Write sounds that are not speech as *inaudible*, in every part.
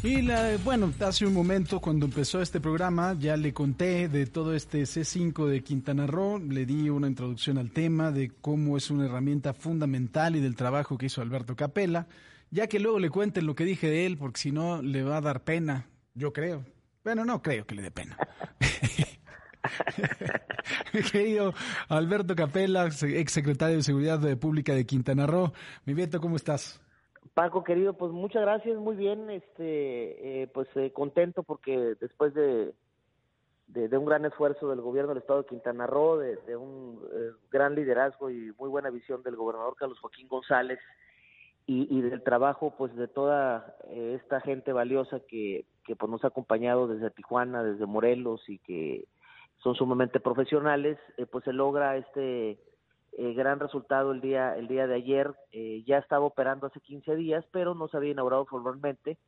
Y la, bueno, hace un momento cuando empezó este programa ya le conté de todo este C5 de Quintana Roo, le di una introducción al tema de cómo es una herramienta fundamental y del trabajo que hizo Alberto Capella, ya que luego le cuenten lo que dije de él, porque si no le va a dar pena, yo creo. Bueno, no creo que le dé pena. *laughs* querido Alberto Capella, ex secretario de Seguridad Pública de Quintana Roo. Mi Vieto, ¿cómo estás? Paco, querido, pues muchas gracias, muy bien, este, eh, pues eh, contento porque después de, de, un gran esfuerzo del gobierno del estado de Quintana Roo, de, un eh, gran liderazgo y muy buena visión del gobernador Carlos Joaquín González y, del trabajo pues de toda esta gente valiosa que, que pues nos ha acompañado desde Tijuana, desde Morelos y que son sumamente profesionales, pues se logra este eh, gran resultado el día el día de ayer. Eh, ya estaba operando hace 15 días, pero no se había inaugurado formalmente.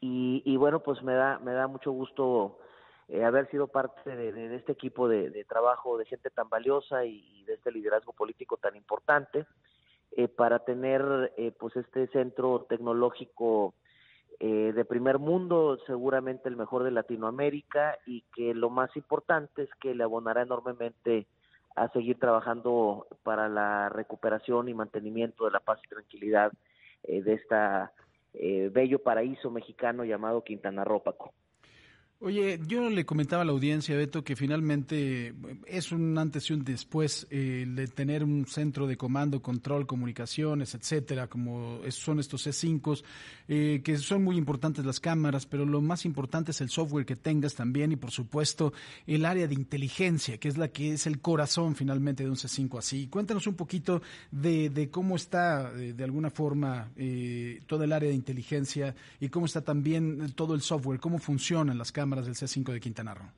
Y, bueno, pues me da me da mucho gusto eh, haber sido parte de, este equipo de, trabajo de gente tan valiosa y, de este liderazgo político tan importante para tener pues este centro tecnológico de primer mundo, seguramente el mejor de Latinoamérica y que lo más importante es que le abonará enormemente a seguir trabajando para la recuperación y mantenimiento de la paz y tranquilidad eh, de esta eh, bello paraíso mexicano llamado Quintana Roo, Oye, yo le comentaba a la audiencia, Beto, que finalmente es un antes y un después eh, de tener un centro de comando, control, comunicaciones, etcétera, como son estos C5, eh, que son muy importantes las cámaras, pero lo más importante es el software que tengas también y, por supuesto, el área de inteligencia, que es la que es el corazón finalmente de un C5 así. Cuéntanos un poquito de, cómo está, de, alguna forma, eh, toda el área de inteligencia y cómo está también todo el software, cómo funcionan las cámaras del C5 de Quintana Roo.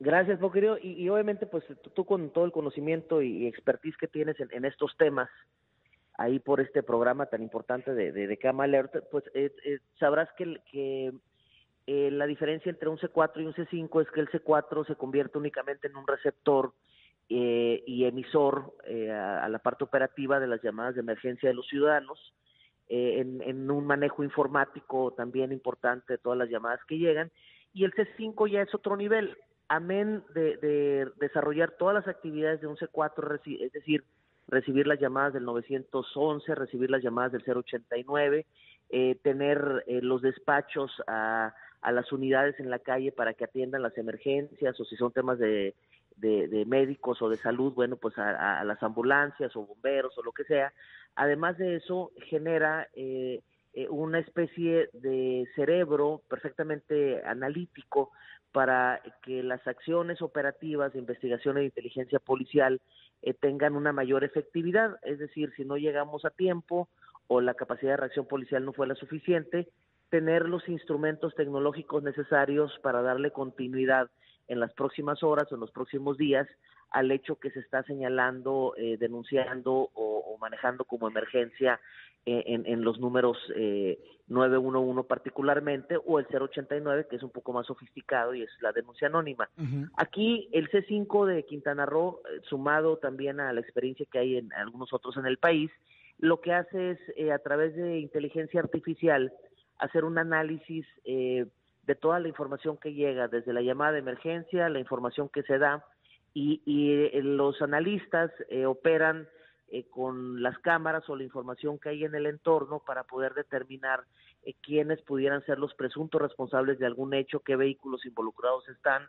Gracias, querido. Y, obviamente, pues tú con todo el conocimiento y, expertise que tienes en, estos temas, ahí por este programa tan importante de, de, Cama Alert, pues eh, eh, sabrás que, que eh, la diferencia entre un C4 y un C5 es que el C4 se convierte únicamente en un receptor y emisor a, la parte operativa de las llamadas de emergencia de los ciudadanos, en un manejo informático también importante de todas las llamadas que llegan, y el C5 ya es otro nivel. Amén de, desarrollar todas las actividades de un C4, es decir, recibir las llamadas del 911, recibir las llamadas del 089, eh, tener eh, los despachos a, las unidades en la calle para que atiendan las emergencias o si son temas de, médicos o de salud, bueno, pues a, las ambulancias o bomberos o lo que sea. Además de eso, genera eh, eh, una especie de cerebro perfectamente analítico para que las acciones operativas de investigación e inteligencia policial eh, tengan una mayor efectividad. Es decir, si no llegamos a tiempo o la capacidad de reacción policial no fue la suficiente, tener los instrumentos tecnológicos necesarios para darle continuidad en las próximas horas o en los próximos días al hecho que se está señalando, eh, denunciando o, manejando como emergencia eh, en, los números eh, 911 particularmente o el 089 que es un poco más sofisticado y es la denuncia anónima. Aquí el C5 de Quintana Roo, eh, sumado también a la experiencia que hay en algunos otros en el país, lo que hace es a través de inteligencia artificial hacer un análisis de toda la información que llega, desde la llamada de emergencia, la información que se da, y, eh, los analistas eh, operan eh, con las cámaras o la información que hay en el entorno para poder determinar quiénes pudieran ser los presuntos responsables de algún hecho, qué vehículos involucrados están,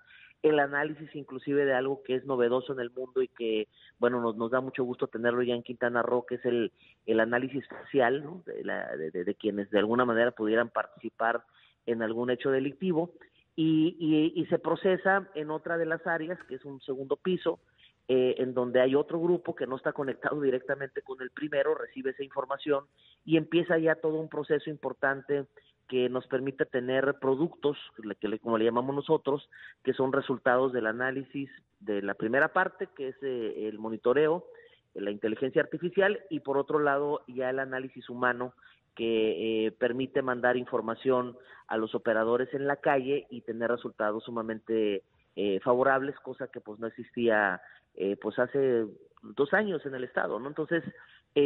el análisis inclusive de algo que es novedoso en el mundo y que, bueno, nos, nos da mucho gusto tenerlo ya en Quintana Roo, que es el, el análisis facial de, de quienes de alguna manera pudieran participar en algún hecho delictivo. Y, y, se procesa en otra de las áreas, que es un segundo piso, eh, en donde hay otro grupo que no está conectado directamente con el primero, recibe esa información y empieza ya todo un proceso importante que nos permite tener productos, que como le llamamos nosotros, que son resultados del análisis de la primera parte, que es eh, el monitoreo, la inteligencia artificial, y por otro lado ya el análisis humano que eh, permite mandar información a los operadores en la calle y tener resultados sumamente eh, favorables, cosa que pues no existía eh, pues hace dos años en el estado, ¿no? Entonces,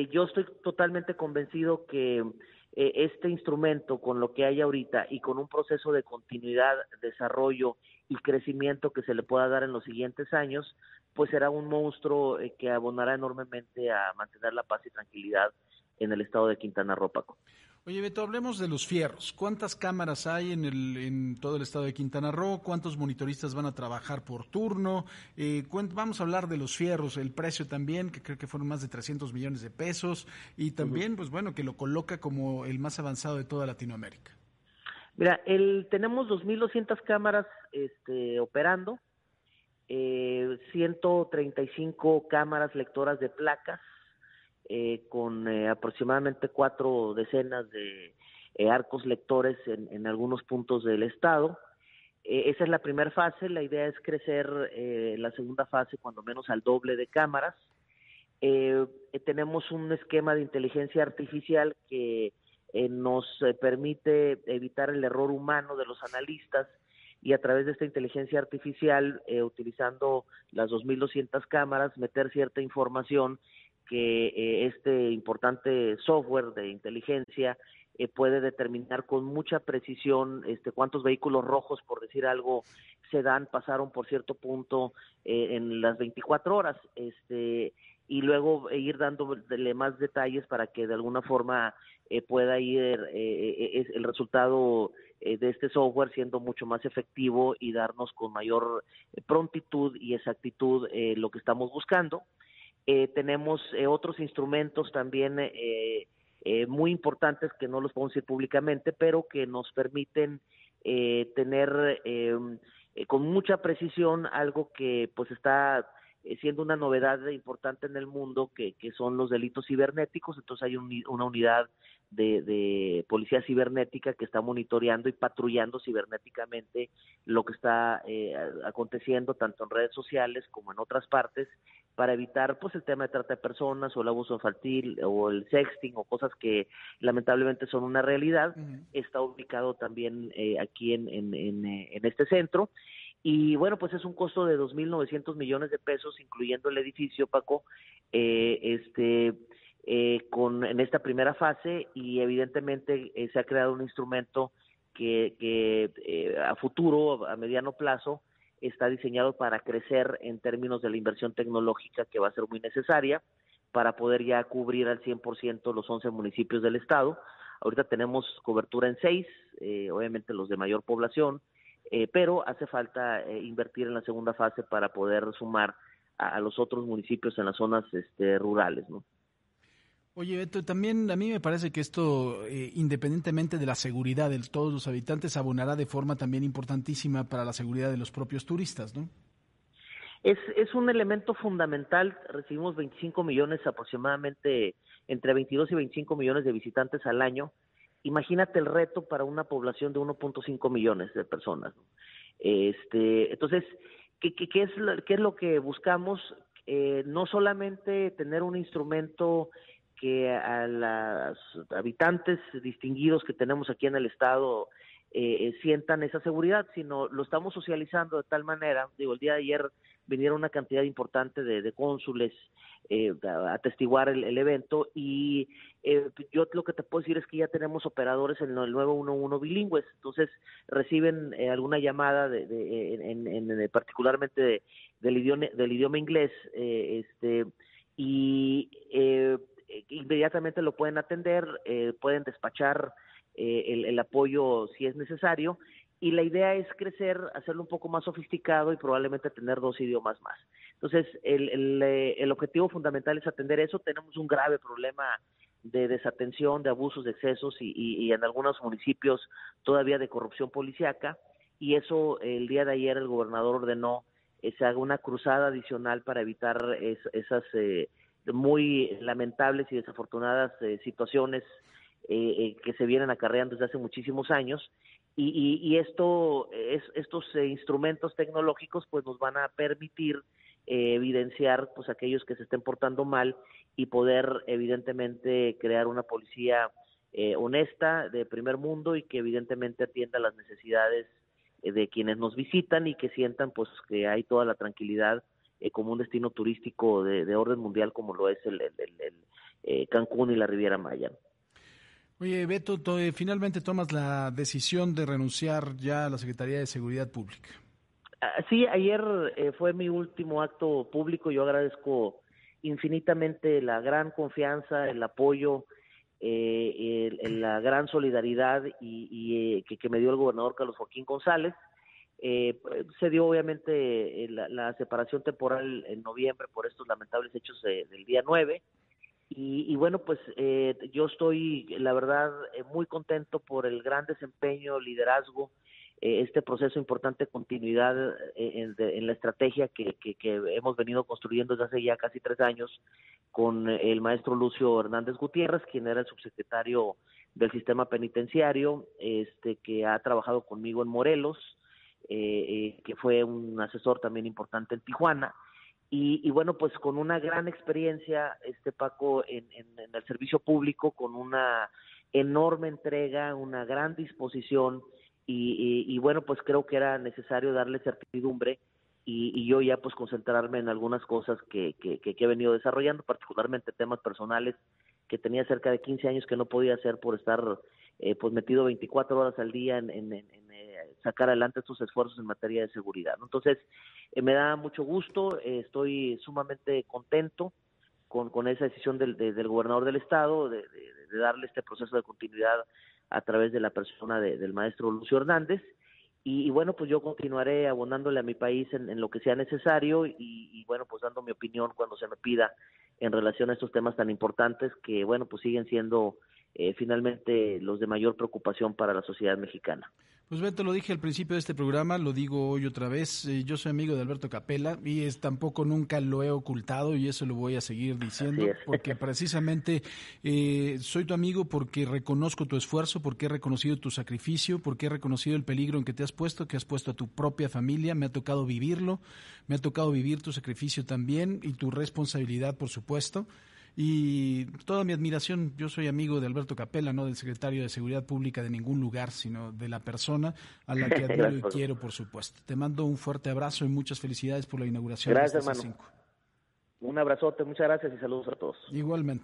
yo estoy totalmente convencido que este instrumento con lo que hay ahorita y con un proceso de continuidad, desarrollo y crecimiento que se le pueda dar en los siguientes años, pues será un monstruo que abonará enormemente a mantener la paz y tranquilidad en el estado de Quintana Roo. Oye, Beto, hablemos de los fierros. ¿Cuántas cámaras hay en, el, en todo el estado de Quintana Roo? ¿Cuántos monitoristas van a trabajar por turno? Eh, vamos a hablar de los fierros, el precio también, que creo que fueron más de 300 millones de pesos, y también, pues bueno, que lo coloca como el más avanzado de toda Latinoamérica. Mira, el, tenemos 2.200 cámaras este, operando, eh, 135 cámaras lectoras de placas, eh, con eh, aproximadamente cuatro decenas de eh, arcos lectores en, algunos puntos del estado. esa es la primera fase, la idea es crecer la segunda fase cuando menos al doble de cámaras. tenemos un esquema de inteligencia artificial que nos permite evitar el error humano de los analistas y a través de esta inteligencia artificial, utilizando las 2.200 cámaras, meter cierta información que eh, este importante software de inteligencia eh, puede determinar con mucha precisión este cuántos vehículos rojos, por decir algo, se dan, pasaron por cierto punto eh, en las 24 horas, este y luego ir dándole más detalles para que de alguna forma pueda ir el resultado de este software siendo mucho más efectivo y darnos con mayor prontitud y exactitud lo que estamos buscando. Eh, tenemos eh, otros instrumentos también eh, muy importantes que no los podemos decir públicamente, pero que nos permiten tener con mucha precisión algo que pues está siendo una novedad importante en el mundo, que, que son los delitos cibernéticos. Entonces hay una unidad de, policía cibernética que está monitoreando y patrullando cibernéticamente lo que está eh, aconteciendo tanto en redes sociales como en otras partes para evitar pues el tema de trata de personas o el abuso infantil o el sexting o cosas que lamentablemente son una realidad está ubicado también eh, aquí en, en, en, eh, en este centro y bueno, pues es un costo de 2.900 millones de pesos, incluyendo el edificio, Paco. Eh, este, eh, con, en esta primera fase y evidentemente eh, se ha creado un instrumento que, que eh, a futuro, a mediano plazo, está diseñado para crecer en términos de la inversión tecnológica que va a ser muy necesaria para poder ya cubrir al 100% los 11 municipios del estado. Ahorita tenemos cobertura en seis, obviamente los de mayor población, pero hace falta invertir en la segunda fase para poder sumar a, a, los otros municipios en las zonas este, rurales, ¿no? Oye, Beto, también a mí me parece que esto, eh, independientemente de la seguridad de todos los habitantes, abonará de forma también importantísima para la seguridad de los propios turistas, ¿no? Es, es un elemento fundamental. Recibimos 25 millones aproximadamente, entre 22 y 25 millones de visitantes al año. Imagínate el reto para una población de 1.5 millones de personas. Este, entonces, ¿qué, qué, qué, es, ¿qué es lo que buscamos? Eh, no solamente tener un instrumento que a los habitantes distinguidos que tenemos aquí en el estado eh, eh, sientan esa seguridad, sino lo estamos socializando de tal manera, digo, el día de ayer vinieron una cantidad importante de, cónsules eh, a atestiguar el, evento y eh, yo lo que te puedo decir es que ya tenemos operadores en el 911 bilingües, entonces reciben alguna llamada de, en, en, particularmente del idioma del idioma inglés este y eh, inmediatamente lo pueden atender, eh, pueden despachar eh, el, apoyo si es necesario y la idea es crecer, hacerlo un poco más sofisticado y probablemente tener dos idiomas más. Entonces, el, el, objetivo fundamental es atender eso. Tenemos un grave problema de desatención, de abusos, de excesos y, y, en algunos municipios todavía de corrupción policiaca y eso el día de ayer el gobernador ordenó que se haga una cruzada adicional para evitar esas eh, muy lamentables y desafortunadas eh, situaciones eh, eh, que se vienen acarreando desde hace muchísimos años. Y, y, esto es, estos instrumentos tecnológicos pues nos van a permitir evidenciar pues aquellos que se estén portando mal y poder evidentemente crear una policía honesta de primer mundo y que evidentemente atienda las necesidades de quienes nos visitan y que sientan pues que hay toda la tranquilidad eh, como un destino turístico de, orden mundial como lo es el, el, eh, Cancún y la Riviera Maya. Oye, Beto, eh, finalmente tomas la decisión de renunciar ya a la Secretaría de Seguridad Pública. Ah, sí, ayer eh, fue mi último acto público. Yo agradezco infinitamente la gran confianza, el apoyo, eh, la gran solidaridad y, que, que, me dio el gobernador Carlos Joaquín González. Se dio obviamente la, separación temporal en noviembre por estos lamentables hechos del día 9 y, bueno, pues eh, yo estoy, la verdad, eh, muy contento por el gran desempeño, liderazgo, eh, este proceso importante de continuidad en, la estrategia que, hemos venido construyendo desde hace ya casi tres años con el maestro Lucio Hernández Gutiérrez, quien era el subsecretario del sistema penitenciario, este que ha trabajado conmigo en Morelos, que fue un asesor también importante en Tijuana. Y, bueno, pues con una gran experiencia, este Paco, en, el servicio público, con una enorme entrega, una gran disposición, y, bueno, pues creo que era necesario darle certidumbre y, yo ya pues concentrarme en algunas cosas que, que, he venido desarrollando, particularmente temas personales que tenía cerca de 15 años que no podía hacer por estar eh, pues metido 24 horas al día en, en, sacar adelante estos esfuerzos en materia de seguridad. Entonces, eh, me da mucho gusto, eh, estoy sumamente contento con, con esa decisión del, del gobernador del estado de, darle este proceso de continuidad a través de la persona del maestro Lucio Hernández. Y, bueno, pues yo continuaré abonándole a mi país en, lo que sea necesario y, y, bueno, pues dando mi opinión cuando se me pida en relación a estos temas tan importantes que, bueno, pues siguen siendo eh, finalmente los de mayor preocupación para la sociedad mexicana. Pues Beto, lo dije al principio de este programa, lo digo hoy otra vez, eh, yo soy amigo de Alberto Capella y es, tampoco nunca lo he ocultado y eso lo voy a seguir diciendo porque *laughs* precisamente eh, soy tu amigo porque reconozco tu esfuerzo, porque he reconocido tu sacrificio, porque he reconocido el peligro en que te has puesto, que has puesto a tu propia familia, me ha tocado vivirlo, me ha tocado vivir tu sacrificio también y tu responsabilidad, por supuesto y toda mi admiración, yo soy amigo de Alberto Capella, no del secretario de Seguridad Pública de ningún lugar, sino de la persona a la que *laughs* admiro y quiero, por supuesto. Te mando un fuerte abrazo y muchas felicidades por la inauguración gracias, de este hermano. Un abrazote, muchas gracias y saludos a todos. Igualmente.